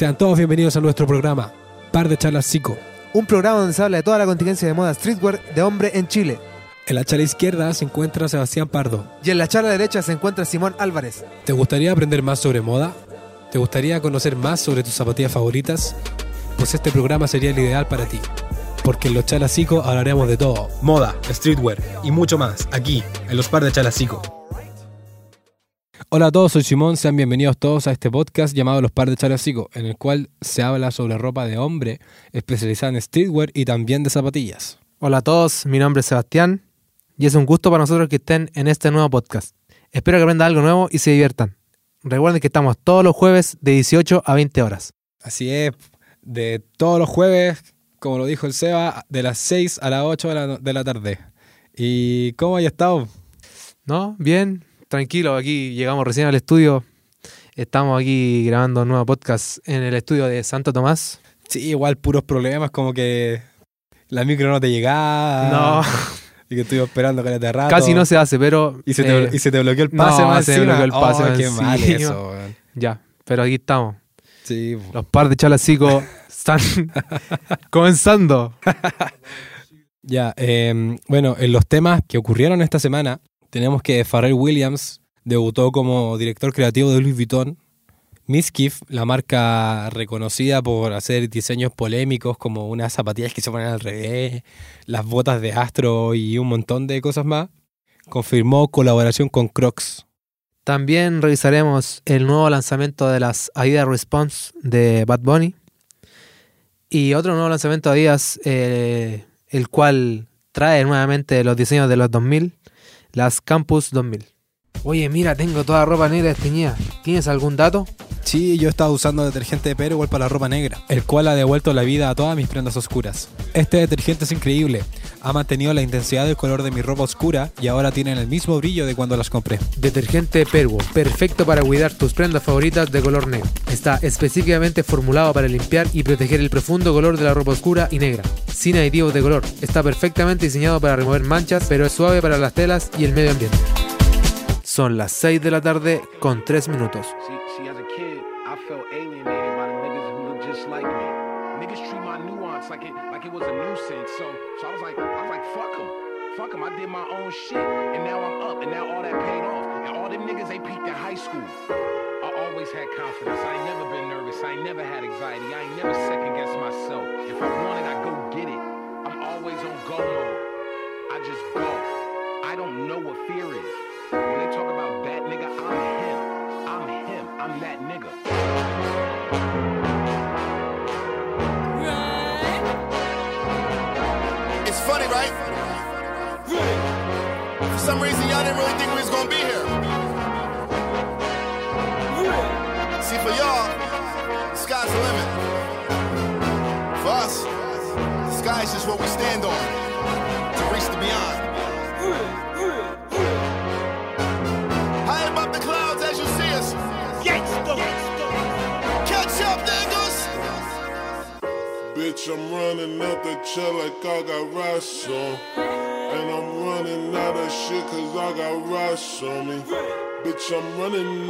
Sean todos bienvenidos a nuestro programa, Par de Charlas Psico. Un programa donde se habla de toda la contingencia de moda streetwear de hombre en Chile. En la charla izquierda se encuentra Sebastián Pardo. Y en la charla derecha se encuentra Simón Álvarez. ¿Te gustaría aprender más sobre moda? ¿Te gustaría conocer más sobre tus zapatillas favoritas? Pues este programa sería el ideal para ti. Porque en los Chalasico hablaremos de todo. Moda, streetwear y mucho más. Aquí, en los par de Chalasico. Hola a todos, soy Simón. Sean bienvenidos todos a este podcast llamado Los Par de en el cual se habla sobre ropa de hombre especializada en streetwear y también de zapatillas. Hola a todos, mi nombre es Sebastián y es un gusto para nosotros que estén en este nuevo podcast. Espero que aprendan algo nuevo y se diviertan. Recuerden que estamos todos los jueves de 18 a 20 horas. Así es, de todos los jueves, como lo dijo el Seba, de las 6 a las 8 de la, de la tarde. ¿Y cómo hay estado? ¿No? Bien, tranquilo. Aquí llegamos recién al estudio. Estamos aquí grabando un nuevo podcast en el estudio de Santo Tomás. Sí, igual puros problemas, como que la micro no te llegaba. No. Y que estuve esperando que de rato. Casi no se hace, pero. Y se, te, eh, y se te bloqueó el pase no, más se encima. bloqueó el pase Oh, más qué mal encima. eso, weón. Ya, pero aquí estamos. Sí, po. Los par de chalacicos están comenzando. Ya, eh, bueno, en los temas que ocurrieron esta semana, tenemos que Pharrell Williams debutó como director creativo de Louis Vuitton. Miskif, la marca reconocida por hacer diseños polémicos como unas zapatillas que se ponen al revés, las botas de astro y un montón de cosas más, confirmó colaboración con Crocs. También revisaremos el nuevo lanzamiento de las Adidas Response de Bad Bunny. Y otro nuevo lanzamiento de Adidas, eh, el cual trae nuevamente los diseños de los 2000, las Campus 2000. Oye, mira, tengo toda ropa negra desteñida. ¿Tienes algún dato? Sí, yo estaba usando detergente de para la ropa negra, el cual ha devuelto la vida a todas mis prendas oscuras. Este detergente es increíble, ha mantenido la intensidad del color de mi ropa oscura y ahora tienen el mismo brillo de cuando las compré. Detergente Perwo, perfecto para cuidar tus prendas favoritas de color negro. Está específicamente formulado para limpiar y proteger el profundo color de la ropa oscura y negra, sin aditivos de color. Está perfectamente diseñado para remover manchas, pero es suave para las telas y el medio ambiente. Son las 6 de la tarde con 3 minutos. So, so I was like, I was like, fuck them, fuck them. I did my own shit, and now I'm up, and now all that paid off. And all them niggas, they peaked in high school. I always had confidence. I ain't never been nervous. I ain't never had anxiety. I ain't never second guessed myself. If I want it, I go get it. I'm always on go mode. I just go. I don't know what fear is. When they talk about that nigga, I'm him. I'm him. I'm that nigga. Right? For some reason, y'all didn't really think we was gonna be here. See, for y'all, the sky's the limit. For us, the sky is just what we stand on to reach the beyond. Bitch, I'm running out the chair like I got rocks on. And I'm running out of shit cause I got rocks on me. Bitch, I'm running.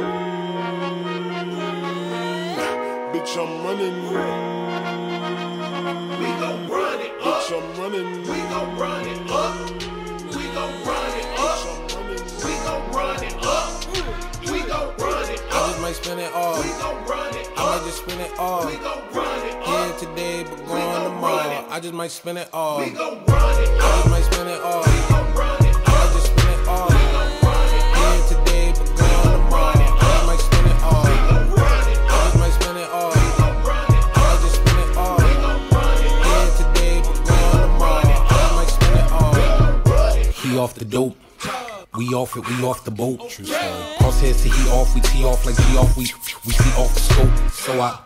Bitch, I'm running. Just might spend it all. We gon' run it up. just might spend it all. We gon' run it I just spend it all. We gon' run it up. Here today, but gone tomorrow. I just might spend it all. We gon' run it I just might spend it all. We gon' run it I just spend it all. We gon' run it up. Here today, but gone tomorrow. I just might spend it all. Run it He off the dope. We off it, we off the boat. True story. Crosshairs to he off, we tee off like he off, we we see off the scope. So I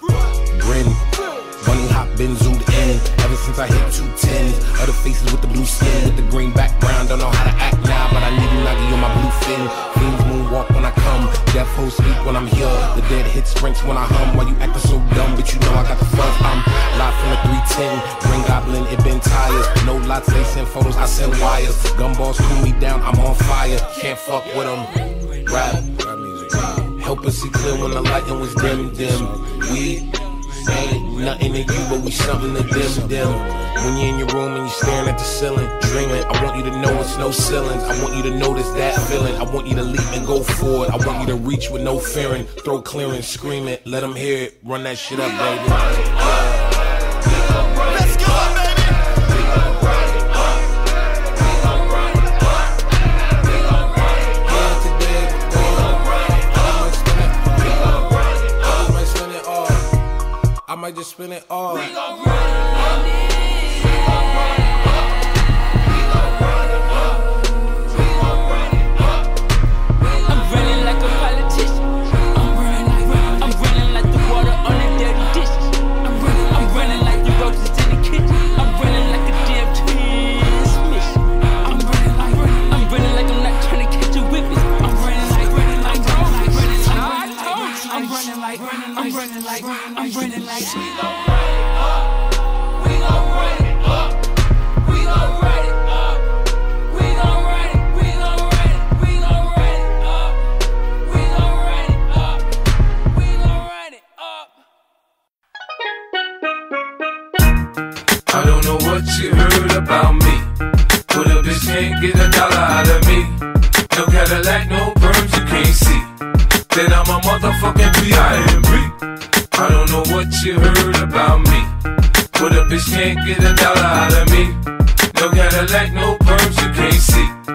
grin. Running hot, been zoomed in. Ever since I hit 210. Other faces with the blue skin, with the green background. Don't know how to act now, but I need a nuggy on my blue fin. Fiends moonwalk when I come. Deaf hoes speak when I'm here. The dead hit sprints when I hum. Why you acting so dumb? But you know I got the fuzz. I'm live from the 310. Ring goblin, it been tires. No lots, they send photos, I send wires. Gumballs cool me down, I'm on fire. Can't fuck with them. Rap, rap music. pussy clear when the lighting was dim, dim. We ain't nothing to you, but we something to them, them. When you're in your room and you're staring at the ceiling, dreaming, I want you to know it's no ceilings. I want you to notice that feeling. I want you to leap and go forward. I want you to reach with no fearing, throw clearance, scream it, let them hear it, run that shit up, baby. spend it all. We gon' run. About me. But a bitch can't get a dollar out of me. No Cadillac, no perms, you can't see.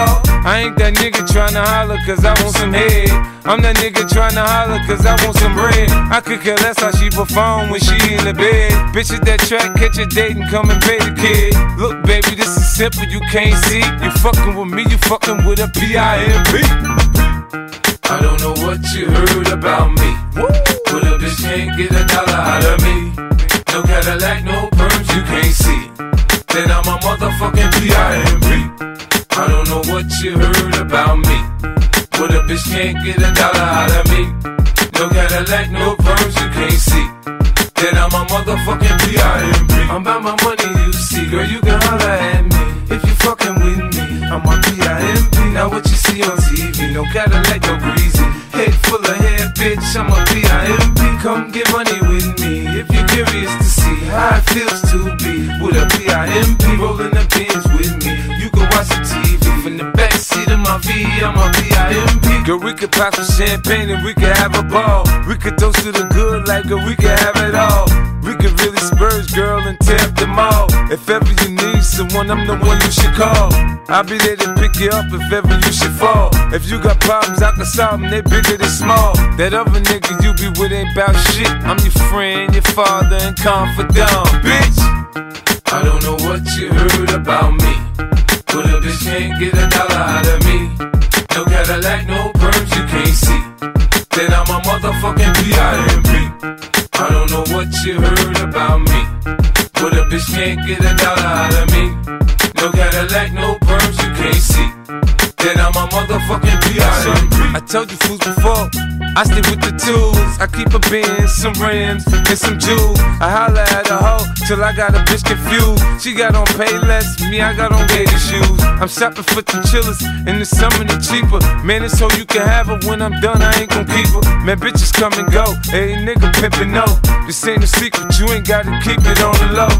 I ain't that nigga tryna holler cause I want some head. I'm that nigga tryna holler cause I want some bread. I could care less how she perform when she in the bed. Bitches that track, catch a date and come and pay the kid. Look, baby, this is simple, you can't see. You fucking with me, you fucking with a P-I-M-P. I don't know what you heard about me. But a bitch can't get a dollar out of me. No Cadillac, no perms, you can't see. Then I'm a motherfucking P.I.M.P. I don't know what you heard about me. But a bitch can't get a dollar out of me. No Cadillac, no perms, you can't see. Then I'm a motherfucking P.I.M.P. I'm about my money, you see. Girl, you can holler at me. If you fucking with me, I'm a P.I.M.P. Now what you see on TV, no Cadillac, no greasy. Head full of hair, bitch, I'm a P.I.M.P. Come get could pop some champagne and we could have a ball. We could toast to the good like girl, we could have it all. We could really spurge, girl, and tear up the mall. If ever you need someone, I'm the one you should call. I'll be there to pick you up if ever you should fall. If you got problems, I can solve them, they bigger than small. That other nigga you be with ain't bout shit. I'm your friend, your father, and confidant, bitch. I don't know what you heard about me. But a bitch can't get a dollar out of me. Cadillac, no perms, you can't see. Then I'm a motherfucking P.I.M.P. I don't know what you heard about me. But a bitch can't get a dollar out of me. No Cadillac, no perms, you can't see. Then I'm a motherfucking P.I.M.P. I told you fools before. I stay with the tools. I keep a bin, some rims, and some jewels. I holla at a hoe till I got a bitch confused. She got on pay less, me, I got on gator shoes. I'm shopping for the chillers, in the summer they cheaper. Man, it's so you can have her when I'm done, I ain't gon' keep her. Man, bitches come and go. Hey, nigga pimpin' no. This ain't a secret, you ain't gotta keep it on the low.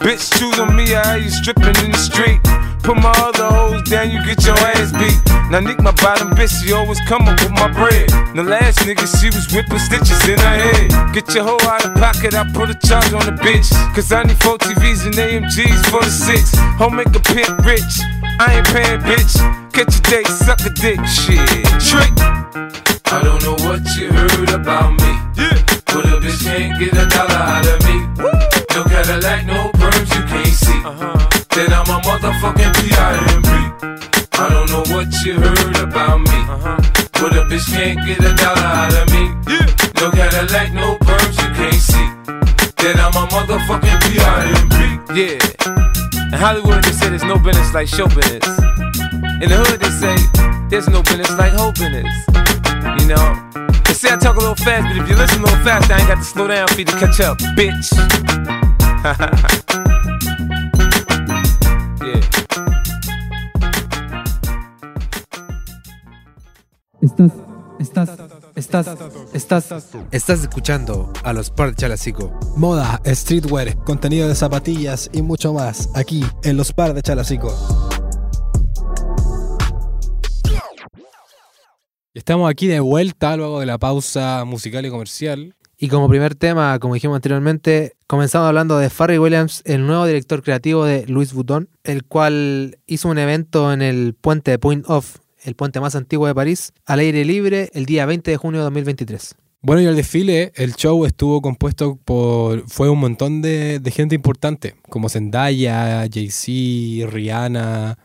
Bitch, choose on me, I you stripping in the street. Put my other hoes down, you get your ass beat. Now Nick, my bottom bitch, she always come up with my bread. The last nigga, she was whipping stitches in her head. Get your hoe out of pocket, I put a charge on the bitch. Cause I need four TVs and AMGs for the six. Home make a pimp rich. I ain't paying, bitch. Catch a date, suck a dick, shit. Trick. I don't know what you heard about me. Yeah. But a bitch can't get a dollar out of me. No Cadillac, no perms, you can't see. Uh-huh. Then I'm a motherfucking P.I.M.P. I don't know what you heard about me. Uh-huh. But a bitch can't get a dollar out of me. No Cadillac, no perms, you can't see. That I'm a motherfucking P.I.M.P. Yeah. In Hollywood, they say there's no business like show business. In the hood, they say there's no business like hoe business. You know? They say I talk a little fast, but if you listen a little fast, I ain't got to slow down for you to catch up, bitch. yeah. Estás, estás, estás, estás, estás escuchando a los par de Chalacico. Moda, streetwear, contenido de zapatillas y mucho más aquí en los par de Chalacico. Estamos aquí de vuelta luego de la pausa musical y comercial. Y como primer tema, como dijimos anteriormente, comenzamos hablando de Farry Williams, el nuevo director creativo de Louis Vuitton, el cual hizo un evento en el puente de Point Off, el puente más antiguo de París, al aire libre el día 20 de junio de 2023. Bueno, y el desfile, el show estuvo compuesto por. fue un montón de, gente importante, como Zendaya, Jay-Z, Rihanna,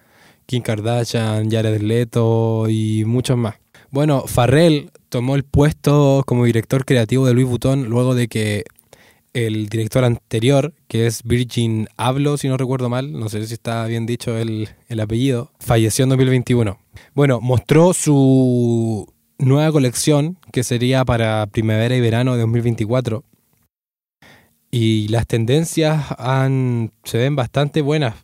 Kim Kardashian, Jared Leto y muchos más. Bueno, Farrell tomó el puesto como director creativo de Louis Vuitton luego de que el director anterior, que es Virgin Abloh, si no recuerdo mal, no sé si está bien dicho el, el apellido, falleció en 2021. Bueno, mostró su nueva colección, que sería para primavera y verano de 2024. Y las tendencias se ven bastante buenas.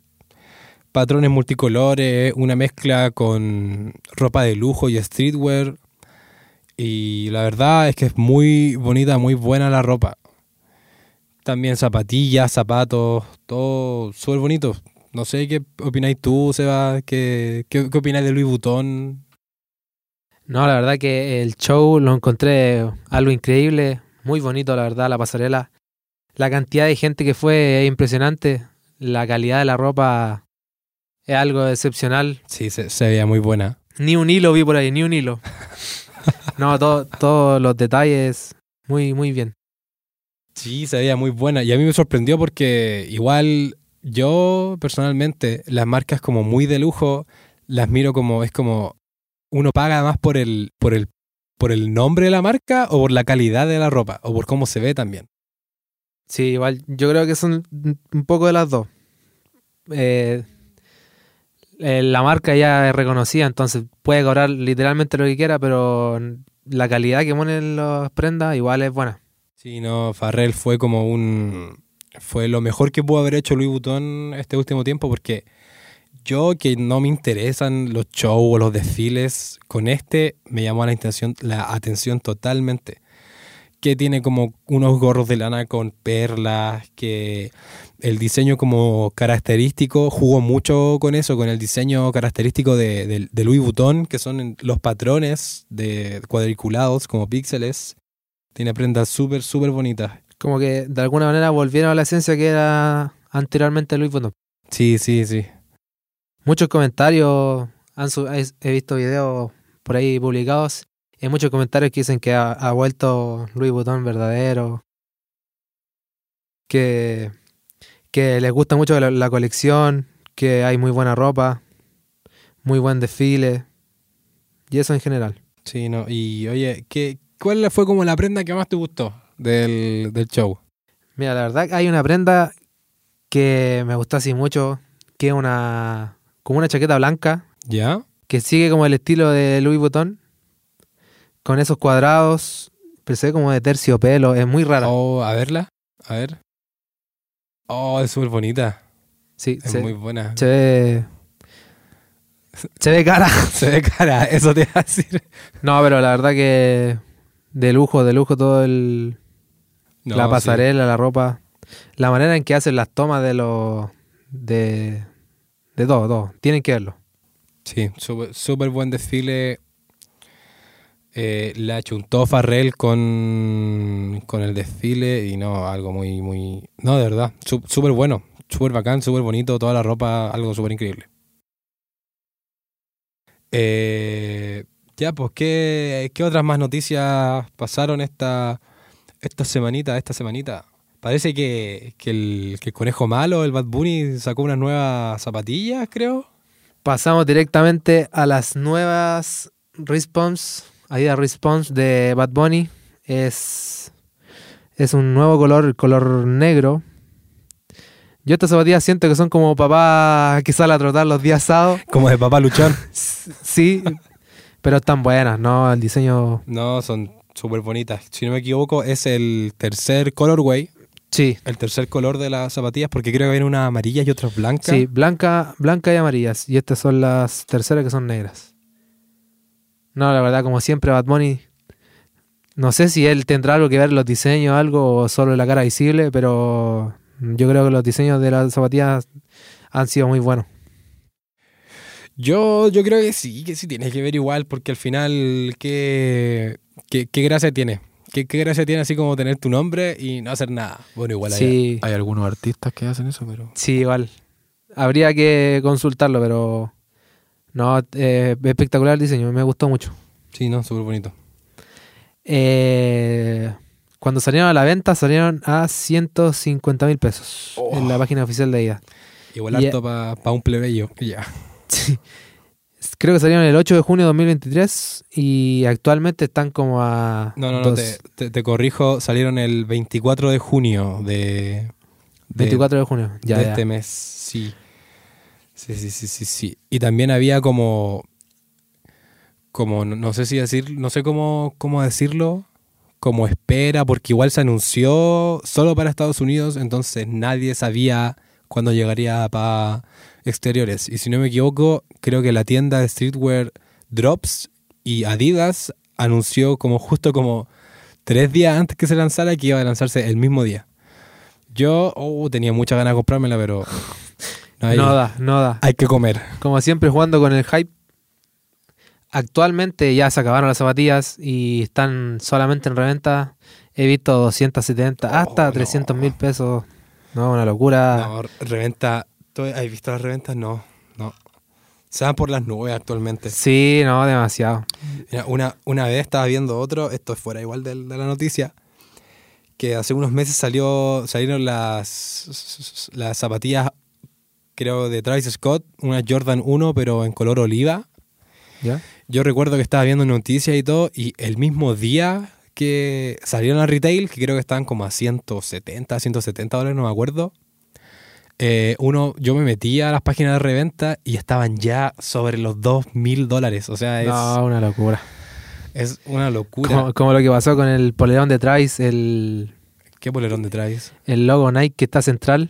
Patrones multicolores, una mezcla con ropa de lujo y streetwear. Y la verdad es que es muy bonita, muy buena la ropa. También zapatillas, zapatos, todo súper bonito. No sé qué opináis tú, Seba, qué, qué, qué opináis de Louis Vuitton. No, la verdad que el show lo encontré algo increíble, muy bonito, la verdad, la pasarela. La cantidad de gente que fue es impresionante. La calidad de la ropa es algo excepcional. Sí, se, se veía muy buena. Ni un hilo vi por ahí, ni un hilo. No, todo- todos los detalles, muy, muy bien. Sí, se veía muy buena. Y a mí me sorprendió porque igual yo personalmente las marcas como muy de lujo las miro como es como uno paga más por el por el por el nombre de la marca o por la calidad de la ropa o por cómo se ve también. Sí, igual yo creo que son un poco de las dos. Eh, eh, la marca ya es reconocida, entonces puede cobrar literalmente lo que quiera, pero la calidad que ponen las prendas igual es buena. Sí, no, Farrell fue como un fue lo mejor que pudo haber hecho Louis Vuitton este último tiempo porque yo que no me interesan los shows o los desfiles, con este me llamó la atención, la atención totalmente. Que tiene como unos gorros de lana con perlas, que el diseño como característico jugó mucho con eso, con el diseño característico de, de- de Louis Vuitton, que son los patrones de cuadriculados como píxeles. Tiene prendas súper, súper bonitas. Como que de alguna manera volvieron a la esencia que era anteriormente Louis Vuitton. Sí, sí, sí. Muchos comentarios, han he visto videos por ahí publicados, y hay muchos comentarios que dicen que ha, ha vuelto Louis Vuitton verdadero, que, que les gusta mucho la, la colección, que hay muy buena ropa, muy buen desfile, y eso en general. Sí, no. Y oye, ¿qué, ¿cuál fue como la prenda que más te gustó del, del show? Mira, la verdad que hay una prenda que me gustó así mucho, que es una, como una chaqueta blanca, ¿Ya? que sigue como el estilo de Louis Vuitton, con esos cuadrados, pero se ve como de terciopelo, es muy rara. Oh, a verla. A ver. Oh, es súper bonita. sí, Es se, muy buena. se ve... Se ve cara. Se ve cara, eso te iba a decir. No, pero la verdad que de lujo, de lujo todo el... No, la sí. pasarela, la ropa, la manera en que hacen las tomas de los... De, de todo, todo. Tienen que verlo. Sí, súper buen desfile. Eh, la chuntó Farrell con, con el desfile y no, algo muy, muy... No, de verdad, sú- súper bueno, súper bacán, súper bonito, toda la ropa, algo súper increíble. Eh, ya, pues, ¿qué, ¿qué otras más noticias pasaron esta, esta semanita, esta semanita? Parece que, que, el, que el conejo malo, el Bad Bunny, sacó unas nuevas zapatillas, creo. Pasamos directamente a las nuevas Response Adidas Response de Bad Bunny. Es, es un nuevo color, el color negro. Yo estas zapatillas siento que son como papá que sale a trotar los días sábados. Como de papá luchón. Sí, pero están buenas, ¿no? El diseño, No, son súper bonitas. Si no me equivoco, es el tercer colorway, sí. el tercer color de las zapatillas, porque creo que viene una amarilla y otras blancas. Sí, blanca, blanca y amarillas. Y estas son las terceras que son negras. No, la verdad, como siempre, Bad Bunny. No sé si él tendrá algo que ver en los diseños, algo, o solo la cara visible, pero yo creo que los diseños de las zapatillas han sido muy buenos. Yo, yo creo que sí, que sí tiene que ver igual, porque al final, ¿qué, qué, qué gracia tiene? ¿Qué, ¿Qué gracia tiene así como tener tu nombre y no hacer nada? Bueno, igual hay, Sí, hay algunos artistas que hacen eso, pero... sí, igual. Habría que consultarlo, pero no, eh, espectacular el diseño, me gustó mucho. Sí, no, súper bonito. Eh, cuando salieron a la venta, salieron a 150 mil pesos en la página oficial de Adidas. Igual harto para un plebeyo, ya. Creo que salieron el 8 de junio de 2023 y actualmente están como a... No, no, no, te, te- te corrijo, salieron el 24 de junio de... de- 24 de junio. Ya, de ya. este mes, sí. Sí, sí, sí, sí, sí. Y también había como... Como, no, no sé si decir, no sé cómo, cómo decirlo, como espera, porque igual se anunció solo para Estados Unidos, entonces nadie sabía cuándo llegaría para exteriores. Y si no me equivoco, creo que la tienda de streetwear Drops y Adidas anunció como justo como tres días antes que se lanzara que iba a lanzarse el mismo día. Yo oh, tenía muchas ganas de comprármela, pero no hay, No da, no da. hay que comer. Como siempre jugando con el hype. Actualmente ya se acabaron las zapatillas y están solamente en reventa. He visto 270 hasta Oh, no. 300 mil pesos. No, una locura. No, reventa. ¿Tú ¿Has visto las reventas? No, no. Se van por las nubes actualmente. Sí, no, demasiado. Mira, una, una vez estaba viendo otro, esto es fuera igual del- de, la noticia, que hace unos meses salió, salieron las, las zapatillas, creo, de Travis Scott, una Jordan 1, pero en color oliva. ¿Ya? Yo recuerdo que estaba viendo noticias y todo, y el mismo día que salieron a retail, que creo que estaban como a 170, 170 dólares, no me acuerdo. Eh, uno, yo me metía a las páginas de reventa y estaban ya sobre los 2 mil dólares. O sea, es, No, una locura. es una locura. Como, como lo que pasó con el polerón de Travis, el, ¿Qué polerón de Travis? el logo Nike que está central.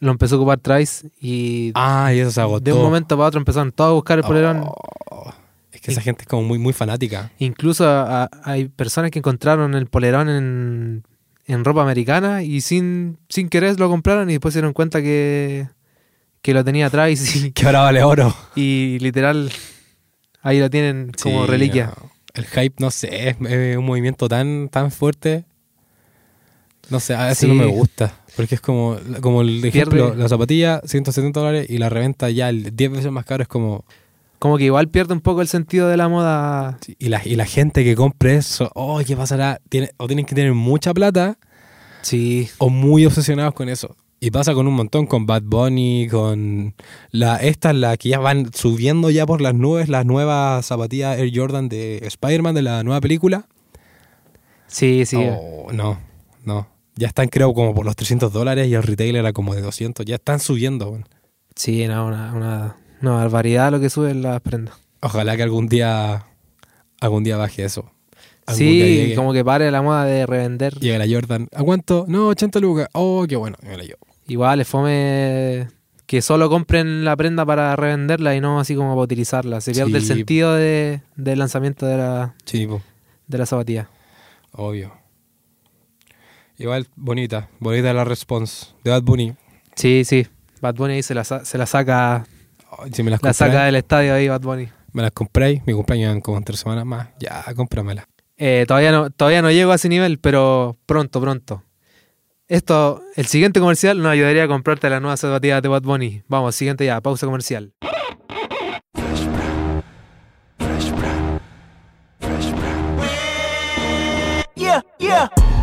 Lo empezó a ocupar Travis y Ah, y eso se agotó. de un momento para otro empezaron todos a buscar el polerón. Oh, es que esa gente es como muy, muy fanática. Incluso a- a- hay personas que encontraron el polerón en, en ropa americana y sin, sin querer lo compraron y después se dieron cuenta que, que lo tenía Travis y, Que ahora vale oro. y literal ahí lo tienen como Sí, reliquia. no. El hype, no sé, es, un movimiento tan, tan fuerte. No sé, a veces Sí. no me gusta. Porque es como, como el ejemplo, Pierde- la zapatilla, 170 dólares y la reventa ya el 10 veces más caro es como... Como que igual pierde un poco el sentido de la moda. sí, Y la, y la gente que compre eso, oh, ¿qué pasará? Tiene, o tienen que tener mucha plata Sí, o muy obsesionados con eso. Y pasa con un montón, con Bad Bunny, con la estas, la que ya van subiendo ya por las nubes, las nuevas zapatillas Air Jordan de Spider-Man, de la nueva película. sí, sí. Oh, no, no. Ya están creo como por los 300 dólares y el retail era como de 200. Ya están subiendo. Sí, no, una, una, una barbaridad lo que suben las prendas. Ojalá que algún día, algún día baje eso. Algún Sí, llegue, como que pare la moda de revender. llegue la Jordan. ¿A cuánto? No, 80 lucas. Oh, qué bueno. Me la llevo. Igual es fome que solo compren la prenda para revenderla y no así como para utilizarla. Se pierde el Sí. sentido de, del lanzamiento de la, Sí, de la zapatilla. Obvio. Igual bonita, bonita la response de Bad Bunny. Sí, sí. Bad Bunny ahí se la, se la saca si me las la saca del estadio ahí Bad Bunny. me las compráis, mi cumpleaños en como tres semanas más. Ya, cómpramela. Eh, todavía, no, todavía no llego a ese nivel, pero pronto, pronto. Esto, el siguiente comercial nos ayudaría a comprarte la nueva zapatilla de Bad Bunny. Vamos, siguiente ya, pausa comercial.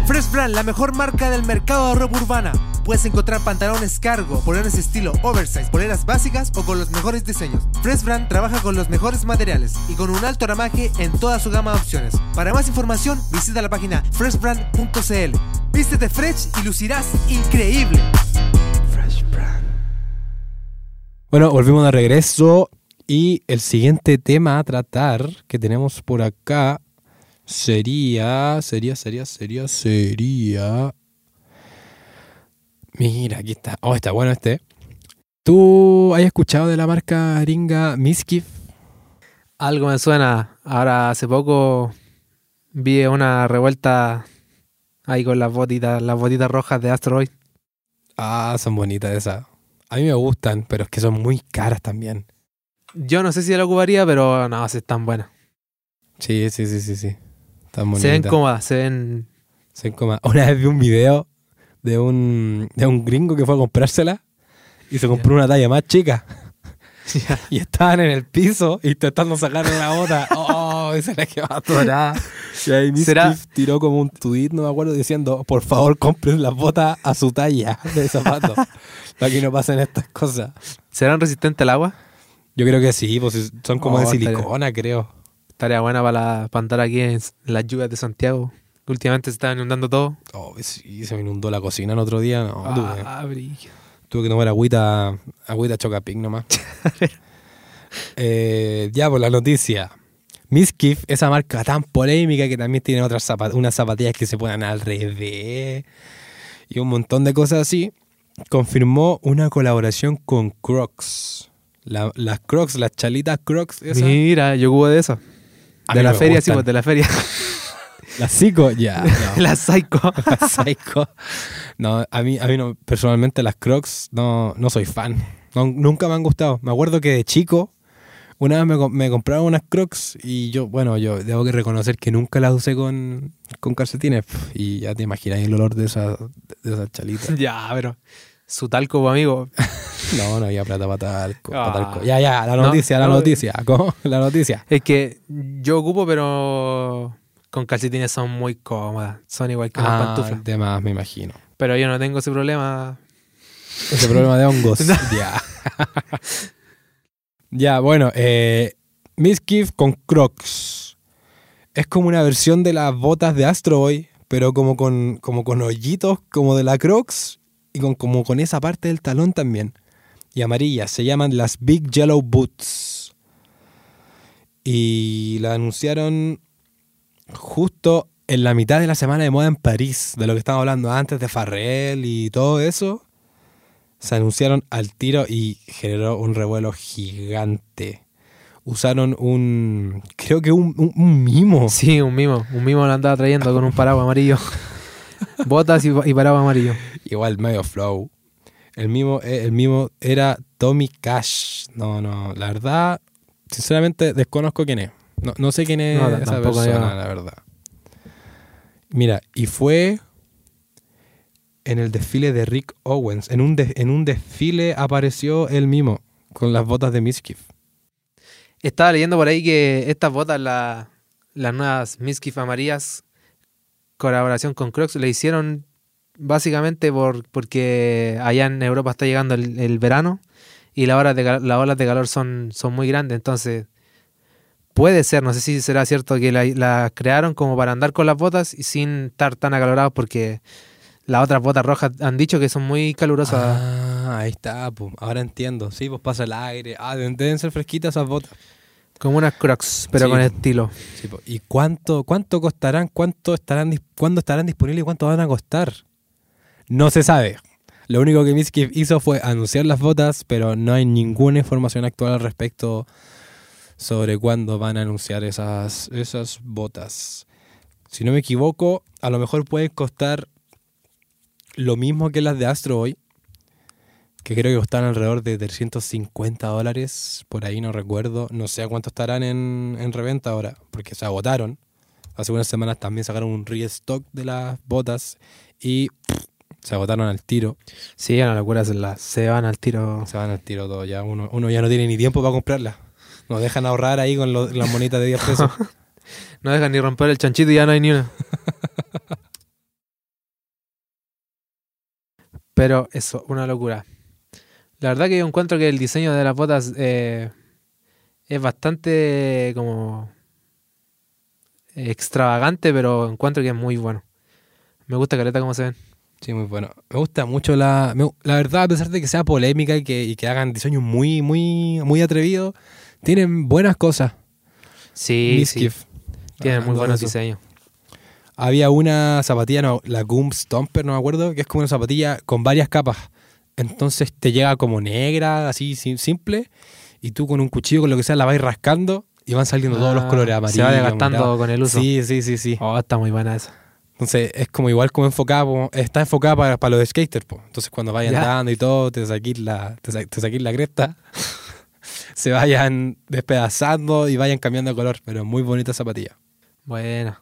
Fresh Brand, la mejor marca del mercado de ropa urbana. Puedes encontrar pantalones cargo, poleras estilo oversize, poleras básicas o con los mejores diseños. Fresh Brand trabaja con los mejores materiales y con un alto ramaje en toda su gama de opciones. Para más información, visita la página freshbrand.cl. Vístete fresh y lucirás increíble. Fresh Brand. Bueno, volvimos de regreso y el siguiente tema a tratar que tenemos por acá sería, sería, sería, sería, sería... Mira, aquí está. Oh, está bueno este. ¿Tú has escuchado de la marca gringa Miskiff? Algo me suena. Ahora hace poco vi una revuelta ahí con las botitas, las botitas rojas de Asteroid. Ah, son bonitas esas. A mí me gustan, pero es que son muy caras también. Yo no sé si la ocuparía, pero no, si están buenas. Sí, sí, sí, sí, sí. Están bonitas. Se ven cómodas, se ven. Se ven cómodas. Una vez vi un video de un, de un gringo que fue a comprársela y se compró una talla más chica. Y estaban en el piso intentando sacar una bota. ¡Oh! Y se le quedó atorada. Y ahí Miss ¿Será- Keef tiró como un tweet, no me acuerdo, diciendo: Por favor, compren las botas a su talla de zapatos. para que no pasen estas cosas. ¿Serán resistentes al agua? Yo creo que sí, pues son como Oh, de estaría- silicona, creo. Estaría buena para, la- para andar aquí en las lluvias de Santiago. Que Últimamente se está inundando todo. Oh, sí, se me inundó la cocina el otro día. No, tuve, Ah, tuve que tomar agüita, agüita chocapic nomás. Eh, ya, por la noticia. Miss Kif, esa marca tan polémica que también tiene otras zapat unas zapatillas que se ponen al revés y un montón de cosas así, confirmó una colaboración con Crocs. La- las Crocs, las chalitas Crocs, esas. Mira, yo cubo de eso. De la feria, sí, pues de la feria. Las Zico, ya. no. la Psycho. Las Psycho. No, a mí, a mí no, personalmente las Crocs no, no soy fan. No, nunca me han gustado. Me acuerdo que de chico, una vez me, com- me compraron unas Crocs y yo, bueno, yo debo que reconocer que nunca las usé con, con calcetines. Y ya te imaginas el olor de esas de esas chalitas. ya, pero. Su talco, amigo. No, no había plata para talco. para Ah. talco. Ya, ya, la No, noticia, la no. noticia. ¿Cómo? La noticia. Es que yo ocupo, pero con calcetines son muy cómodas. Son igual que las Ah, pantuflas. de más, me imagino. Pero yo no tengo ese problema. Ese problema de hongos. Ya. ya, bueno, eh, Miss con Crocs. Es como una versión de las botas de Astro Boy, pero como con, como con hoyitos como de la Crocs y con, como con esa parte del talón también. Y amarillas. Se llaman las Big Yellow Boots. Y la anunciaron justo en la mitad de la semana de moda en París, de lo que estábamos hablando antes de Farrell y todo eso se anunciaron al tiro y generó un revuelo gigante. Usaron un, creo que un, un- un mimo. Sí, un mimo. Un mimo lo andaba trayendo con un paraguas amarillo. Botas y, y paraguas amarillo. Igual medio flow. El mimo, eh, el mimo era Tommy Cash. No, no, la verdad, sinceramente desconozco quién es. No, no sé quién es No, esa persona, la verdad. Mira, y fue en el desfile de Rick Owens. En un, de- en un desfile apareció el mimo con las botas de Miskiff. Estaba leyendo por ahí que estas botas, la- las nuevas Miskif amarillas, colaboración con Crocs, le hicieron básicamente por, porque allá en Europa está llegando el, el verano y las olas de, las olas de calor son, son muy grandes. Entonces, puede ser, no sé si será cierto, que la, la crearon como para andar con las botas y sin estar tan acalorados porque las otras botas rojas han dicho que son muy calurosas. Ah, ahí está, pum. ahora entiendo. Sí, pues pasa el aire. Ah, deben, ser fresquitas esas botas. Como unas Crocs, pero Sí. con estilo. Sí, po. ¿Y cuánto, cuánto costarán? ¿Cuánto estarán, ¿Cuándo estarán disponibles y cuánto van a costar? No se sabe. Lo único que Miskif hizo fue anunciar las botas, pero no hay ninguna información actual al respecto sobre cuándo van a anunciar esas, esas botas. Si no me equivoco, a lo mejor pueden costar lo mismo que las de Astro Boy, que creo que costan alrededor de 350 dólares, por ahí no recuerdo, no sé a cuánto estarán en, en reventa ahora, porque se agotaron. Hace unas semanas también sacaron un restock de las botas y pff, se agotaron al tiro. Sí, una locura, se, la- se van al tiro. Se van al tiro todo ya. Uno, uno ya no tiene ni tiempo para comprarlas. Nos dejan ahorrar ahí con lo- las monitas de 10 pesos. No dejan ni romper el chanchito y ya no hay ni una. Pero eso, una locura. La verdad que yo encuentro que el diseño de las botas eh, es bastante como extravagante, pero encuentro que es muy bueno. Me gusta careta cómo se ven. Sí, muy bueno. Me gusta mucho la. me- la verdad, a pesar de que sea polémica y que, y que hagan diseños muy, muy, muy atrevidos, tienen buenas cosas. Sí, sí. Tienen Ah, muy buenos eso. diseños. Había una zapatilla, no, la Goom Stomper, no me acuerdo, que es como una zapatilla con varias capas. Entonces te llega como negra, así sim- simple, y tú con un cuchillo, con lo que sea, la vas y y van saliendo todos los Ah, colores amarillos. Se va desgastando con el uso. Sí, sí, sí, sí. Oh, está muy buena esa. Entonces es como igual como enfocada, está enfocada para, para los skaters. po. Entonces cuando vayan Ya. andando y todo, te saquís la, te, sa- te saquís la cresta, se vayan despedazando y vayan cambiando de color. Pero muy bonita zapatilla. Buena.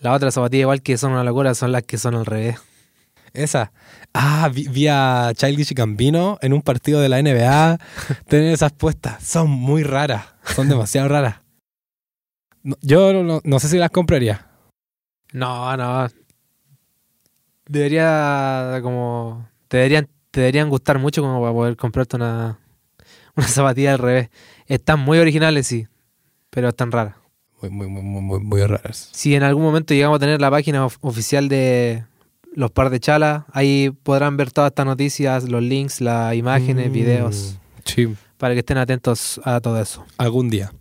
La otra zapatilla igual que son una locura son las que son al revés. Esa. Ah, vi, vi a Childish Gambino en un partido de la NBA tener esas puestas. Son muy raras. Son demasiado raras. No- yo no sé si las compraría. No, no. Debería como. Te deberían, te deberían gustar mucho como para poder comprarte una, una zapatilla al revés. Están muy originales, sí. Pero están raras. Muy, muy, muy, muy, muy, raras. Si en algún momento llegamos a tener la página of- oficial de los par de chala, ahí podrán ver todas estas noticias, los links, las imágenes, Mm, videos, Sí, para que estén atentos a todo eso. algún día.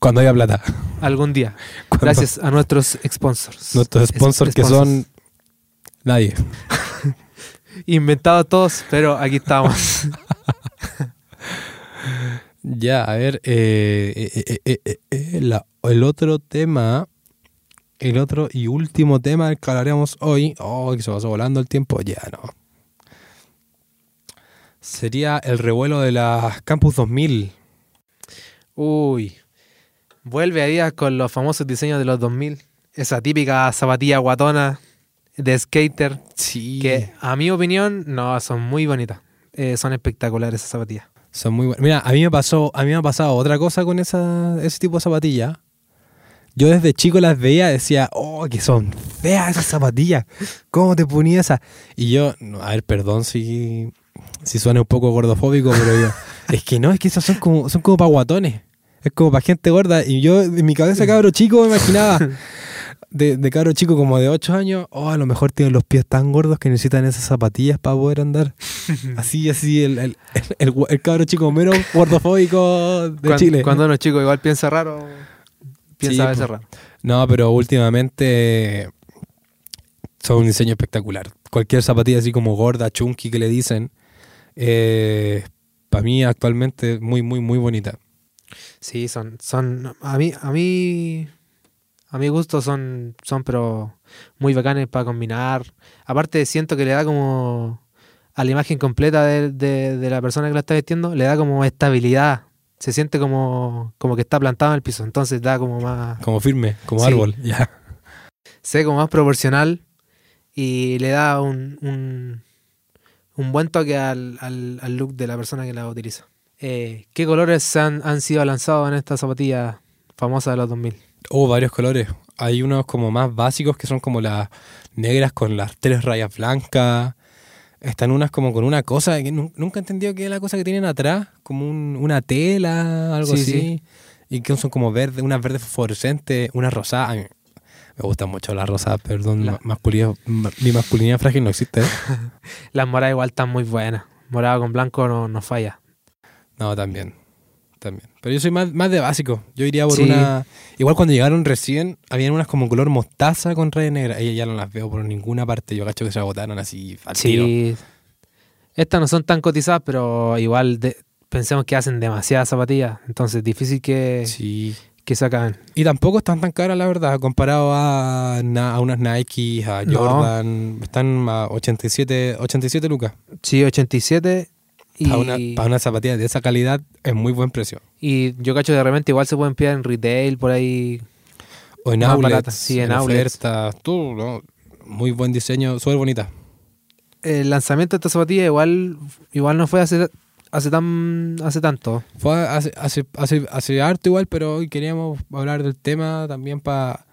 Cuando haya plata. Algún día. Cuando- Gracias a nuestros sponsors. Nuestros Es- sponsors que sponsors. son nadie. Inventados todos, pero aquí estamos. Ya, a ver, eh, eh, eh, eh, la- el otro tema, el otro y último tema del que hablaremos hoy, oh, que se pasó volando el tiempo, ya no. Sería el revuelo de las Campus 2000. Uy. Vuelve a días con los famosos diseños de los 2000. Esa típica zapatilla guatona de skater. Sí. Que a mi opinión, no, son muy bonitas. Son espectaculares esas zapatillas. Son muy buenas. Mira, a mí me pasó, a mí me ha pasado otra cosa con esa, ese tipo de zapatillas. Yo desde chico las veía, decía, oh, que son feas esas zapatillas. ¿Cómo te ponía esas? Y yo, a ver, perdón si, si suena un poco gordofóbico, pero yo, es que no, es que esas son como, son como para guatones. Es como para gente gorda. Y yo, en mi cabeza, cabro chico, me imaginaba, de, de cabro chico como de 8 años, oh, a lo mejor tienen los pies tan gordos que necesitan esas zapatillas para poder andar. Así, así, el, el, el, el cabro chico menos gordofóbico de Cuan- Chile. Cuando uno chico igual piensa raro, piensa Sí, a veces po. raro. No, pero últimamente son un diseño espectacular. Cualquier zapatilla así como gorda, chunky que le dicen, para mí actualmente muy, muy, muy bonita. Sí, son, son, a mí, a mí, a mi gusto son, son pero muy bacanes para combinar. Aparte siento que le da como a la imagen completa de, de- de la persona que la está vistiendo, le da como estabilidad. Se siente como, como que está plantado en el piso, entonces da como más, Como firme, como Sí. árbol. Ya. se ve como más proporcional y le da un, un, un buen toque al, al, al look de la persona que la utiliza. Eh, ¿Qué colores han, han sido lanzados en esta zapatilla famosa de los 2000? Oh, varios colores. Hay unos como más básicos que son como las negras con las tres rayas blancas. Están unas como con una cosa que nu- nunca he entendido qué es la cosa que tienen atrás, como un- una tela, algo Sí, así. sí. Y que son como verdes, unas verdes fosforescentes, unas rosadas. Me gustan mucho las rosadas, perdón, La- ma- masculinidad- ma- mi masculinidad frágil no existe. ¿eh? Las moradas igual están muy buenas. Morado con blanco no, no falla. No, también. También. Pero yo soy más, más de básico. Yo iría por Sí. una. Igual cuando llegaron recién, habían unas como color mostaza con rayas negras. Ellas ya no las veo por ninguna parte. Yo cacho que se agotaron así al tiro. Sí. Estas no son tan cotizadas, pero igual de- pensemos que hacen demasiadas zapatillas. Entonces difícil que, Sí. que se acaben. Y tampoco están tan caras, la verdad, comparado a, a unas Nike, a No. Jordan. Están a 87, 87 lucas. Sí, 87. Y, Para una, para una zapatilla de esa calidad es muy buen precio. y yo cacho de repente igual se pueden pillar en retail por ahí. O en outlets, sí, en outlets. ofertas, todo, ¿no? Muy buen diseño, súper bonita. El lanzamiento de esta zapatilla igual, igual no fue hace, hace tan hace tanto. Fue hace, hace, hace, hace harto igual, pero hoy queríamos hablar del tema también para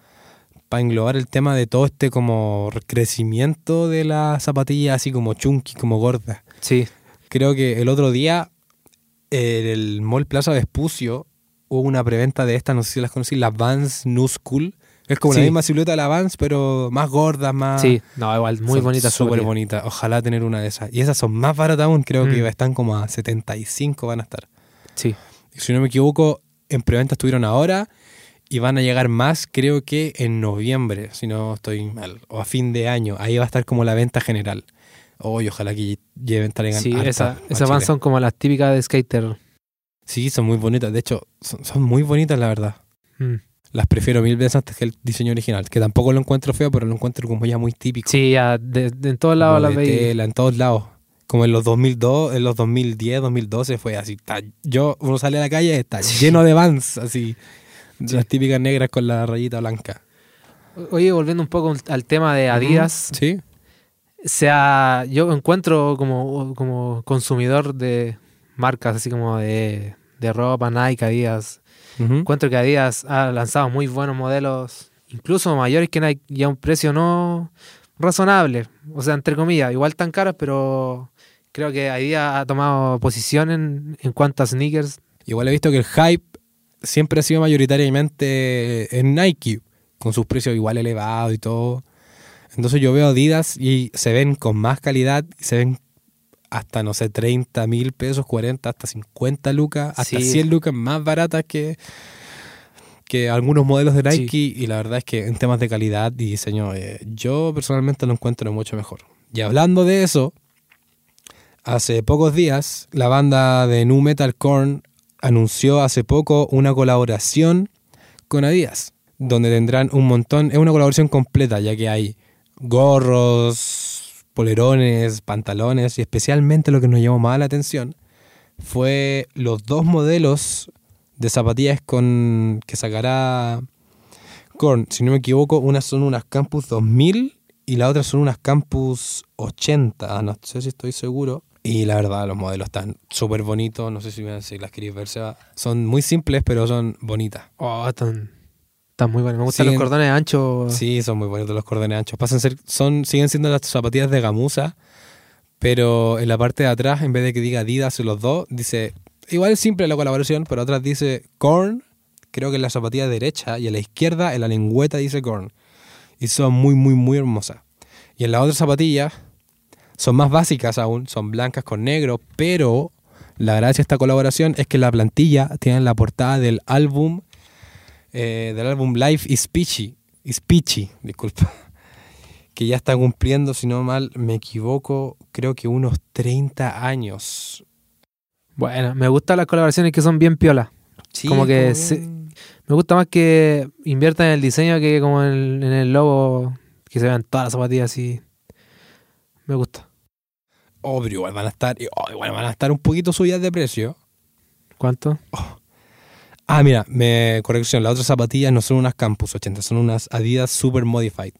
para englobar el tema de todo este como crecimiento de la zapatilla así como chunky, como gorda. Sí. Creo que el otro día en el Mall Plaza Vespucio hubo una preventa de estas, no sé si las conocí, las Vans New School. Es como la misma silueta de la Vans, pero más gordas, más... Sí, no, igual, muy bonita, Súper bonita. Ojalá tener una de esas. Y esas son más baratas aún, creo Mm. que están como a 75 van a estar. Sí. Si no me equivoco, en preventa estuvieron ahora y van a llegar más, creo que en noviembre, si no estoy mal, o a fin de año. Ahí va a estar como la venta general. Oye, ojalá que lleven traigan Sí, esa- esas van Chile. son como las típicas de skater. Sí, son muy bonitas. De hecho, son, son muy bonitas, la verdad. Mm. Las prefiero mil veces antes que el diseño original, que tampoco lo encuentro feo, pero lo encuentro como ya muy típico. Sí, ya, de, de- en todos lados las tela, en todos lados. Como en los 2002, en los 2010, 2012 fue así. está- yo, uno sale a la calle, está lleno de vans, así. Las típicas negras con la rayita blanca. Oye, volviendo un poco al tema de Adidas, Sí. Sea, yo encuentro como, como consumidor de marcas así como de, de ropa, Nike, Adidas, Ujú. encuentro que Adidas ha lanzado muy buenos modelos, incluso mayores que Nike, y a un precio no razonable, o sea, entre comillas, igual tan caros, pero creo que Adidas ha tomado posición en, en cuanto a sneakers. Igual he visto que el hype siempre ha sido mayoritariamente en Nike, con sus precios igual elevados y todo. Entonces yo veo Adidas y se ven con más calidad, se ven hasta, no sé, 30 mil pesos, 40, hasta 50 lucas, hasta Sí. 100 lucas más baratas que, que algunos modelos de Nike. Y la verdad es que en temas de calidad y diseño, eh, yo personalmente lo encuentro mucho mejor. Y hablando de eso, hace pocos días, la banda de Nu Metal Korn anunció hace poco una colaboración con Adidas, donde tendrán un montón, es una colaboración completa, ya que hay gorros, polerones, pantalones, y especialmente lo que nos llamó más la atención fue los dos modelos de zapatillas con que sacará Korn, si no me equivoco, unas son unas Campus 2000 y la otra son unas Campus 80, no sé si estoy seguro. Y la verdad, los modelos están súper bonitos, no sé si, si las queréis ver, Seba. Son muy simples, pero son bonitas. Oh, están, están muy buenos. Me gustan Siguen- los cordones anchos. Sí, son muy bonitos los cordones anchos. Pasan a ser, son, siguen siendo las zapatillas de gamuza, pero en la parte de atrás, en vez de que diga Adidas los dos, dice, igual es simple la colaboración, pero atrás dice Korn, creo que en la zapatilla derecha, y en la izquierda, en la lengüeta dice Korn. Y son muy, muy, muy hermosas. Y en las otras zapatillas, son más básicas aún, son blancas con negro, pero la gracia de esta colaboración es que la plantilla tiene la portada del álbum eh, del álbum Life is Peachy, is Peachy, disculpa, que ya está cumpliendo, si no mal me equivoco, creo que unos 30 años. Bueno, me gustan las colaboraciones que son bien piolas. Como que se- Me gusta más que inviertan en el diseño que como en el, en el logo, que se vean todas las zapatillas así. Me gusta. Oh, pero igual van a estar, oh, igual van a estar un poquito subidas de precio. ¿Cuánto? Ah, mira, me corrección, las otras zapatillas no son unas Campus 80, son unas Adidas Super Modified.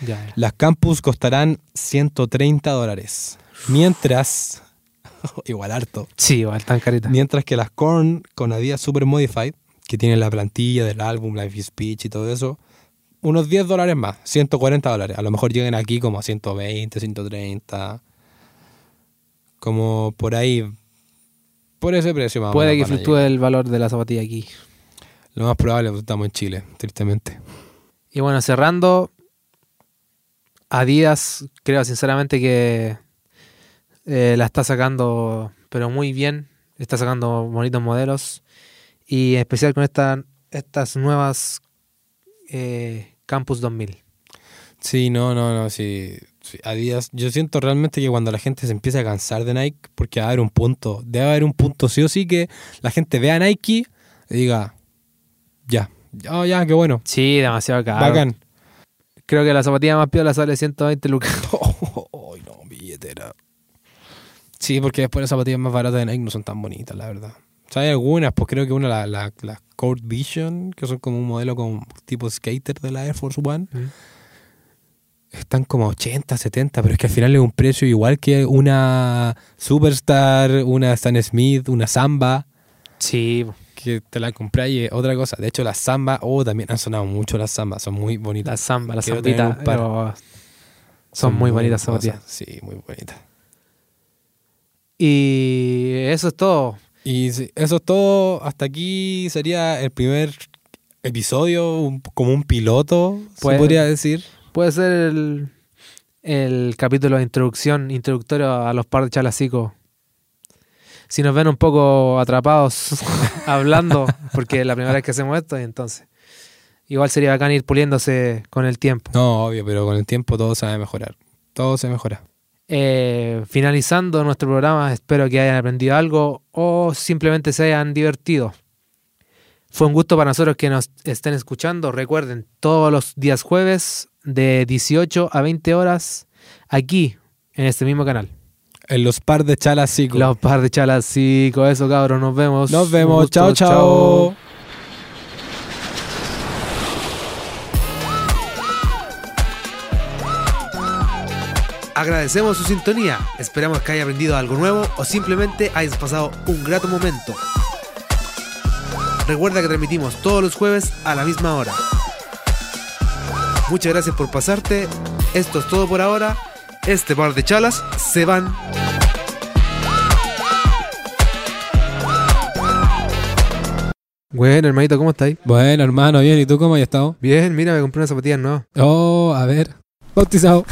Ya, ya. Las Campus costarán 130 dólares. Mientras, igual harto, Sí, igual, tan carita. Mientras que las Korn con Adidas Super Modified, que tienen la plantilla del álbum, Life is Peach y todo eso, unos 10 dólares más, 140 dólares. A lo mejor lleguen aquí como a 120, 130. Como por ahí. Por ese precio más Puede que fluctúe el valor de la zapatilla aquí. Lo más probable es que estamos en Chile, tristemente. Y bueno, cerrando, Adidas creo sinceramente que eh, la está sacando, pero muy bien. Está sacando bonitos modelos. Y en especial con esta, estas nuevas eh, Campus 2000. Sí, no, no, no, sí, Adidas. Yo siento realmente que cuando la gente se empieza a cansar de Nike, porque va a haber un punto, debe haber un punto sí o sí que la gente vea Nike y diga, ya, oh, ya, qué bueno, Sí, demasiado caro. bacán. Creo que la zapatilla más piola sale 120 lucas. Ay, no, billetera. Sí, porque después las zapatillas más baratas de Nike no son tan bonitas, la verdad. O sea, hay algunas, pues creo que una, la, la, la Court Vision, que son como un modelo con tipo skater de la Air Force One, Mm. Están como 80, 70, pero es que al final es un precio igual que una Superstar, una Stan Smith, una Samba, Sí, que te la compras y es otra cosa. De hecho, las zambas, oh, también han sonado mucho las zambas, son muy bonitas. Las zambas, las zambitas. pero Son muy bonitas zapatillas. Sí, muy bonitas. Y eso es todo. Y eso es todo. Hasta aquí sería el primer episodio, un- como un piloto, Pues- se podría decir. Puede ser el, el capítulo de introducción, introductorio a los par de chalacicos. Si nos ven un poco atrapados hablando, porque es la primera vez que hacemos esto, y entonces. Igual sería bacán ir puliéndose con el tiempo. No, obvio, pero con el tiempo todo se va a mejorar. Todo se mejora. Eh, finalizando nuestro programa, espero que hayan aprendido algo o simplemente se hayan divertido. Fue un gusto para nosotros que nos estén escuchando. Recuerden, todos los días jueves de 18 a 20 horas aquí, en este mismo canal. En los par de chalas, sí. Los par de chalas, sí, con eso cabros, nos vemos. Nos vemos. gusto, Chao, chao. Agradecemos su sintonía. Esperamos que haya aprendido algo nuevo o simplemente hayas pasado un grato momento. Recuerda que transmitimos todos los jueves a la misma hora. Muchas gracias por pasarte. Esto es todo por ahora. Este par de chalas se van. Bueno, hermanito, ¿cómo estáis? Bueno, hermano, bien. ¿Y tú cómo has estado? Bien, mira, me compré unas zapatillas nuevas. Oh, a ver. Bautizado.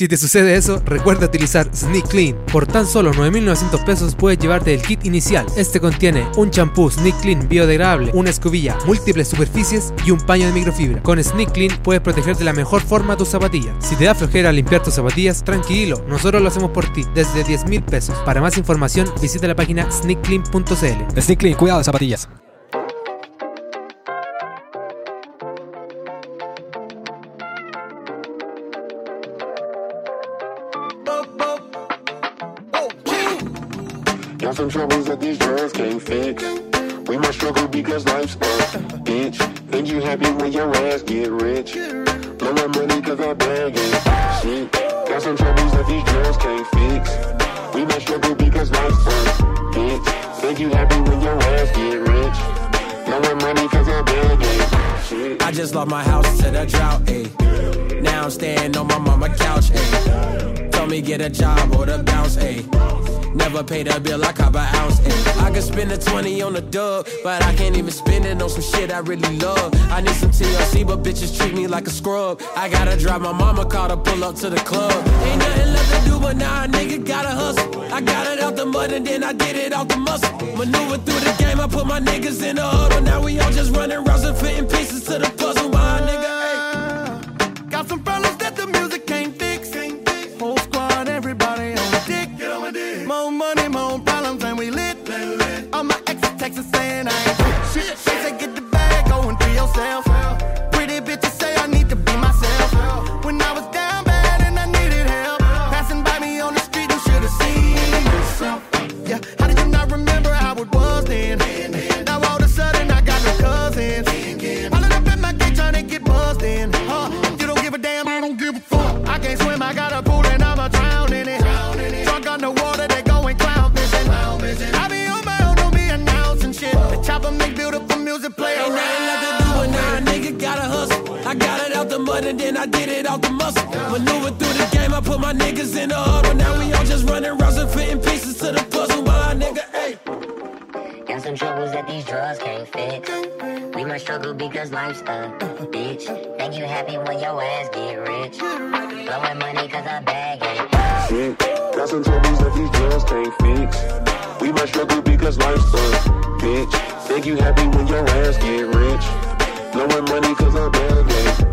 Si te sucede eso, recuerda utilizar Sneak Clean. Por tan solo 9.900 pesos puedes llevarte el kit inicial. Este contiene un champú Sneak Clean biodegradable, una escobilla, múltiples superficies y un paño de microfibra. Con Sneak Clean puedes proteger de la mejor forma tus zapatillas. Si te da flojera limpiar tus zapatillas, tranquilo, nosotros lo hacemos por ti desde 10.000 pesos. Para más información visita la página sneakclean.cl. Sneak Clean, cuidado, zapatillas. Got some troubles that these drugs can't fix. We must struggle because life's a bitch. Think you happy when your ass get rich. Blow my money cause I bag it. Shit. Got some troubles that these drugs can't fix. We must struggle because life's a bitch. Think you happy when your ass get rich. Money cause I just lost my house to the drought, ayy. Now I'm staying on my mama couch, ayy. Told me get a job or the bounce, ayy. Never paid a bill, I cop an ounce, ayy. I could spend a 20 on a dub, but I can't even spend it on some shit I really love. I need some TLC, but bitches treat me like a scrub. I gotta drive my mama car to pull up to the club. Ain't nothing left to do, but now a nigga gotta hustle. I got it out the mud and then I did it out the muscle. Maneuver through the game, I put my niggas in the huddle. Now we all just running rounds and fitting pieces to the puzzle. down niggas in the huddle. Now we all just running rounds and fitting pieces to the puzzle. My nigga, ayy. Got some troubles that these drugs can't fix. We must struggle because life's a bitch. Think you happy when your ass get rich. Blowing money cause I bag it. Shit. Got some troubles that these drugs can't fix. We must struggle because life's a bitch. Think you happy when your ass get rich. Blowing money cause I bag it.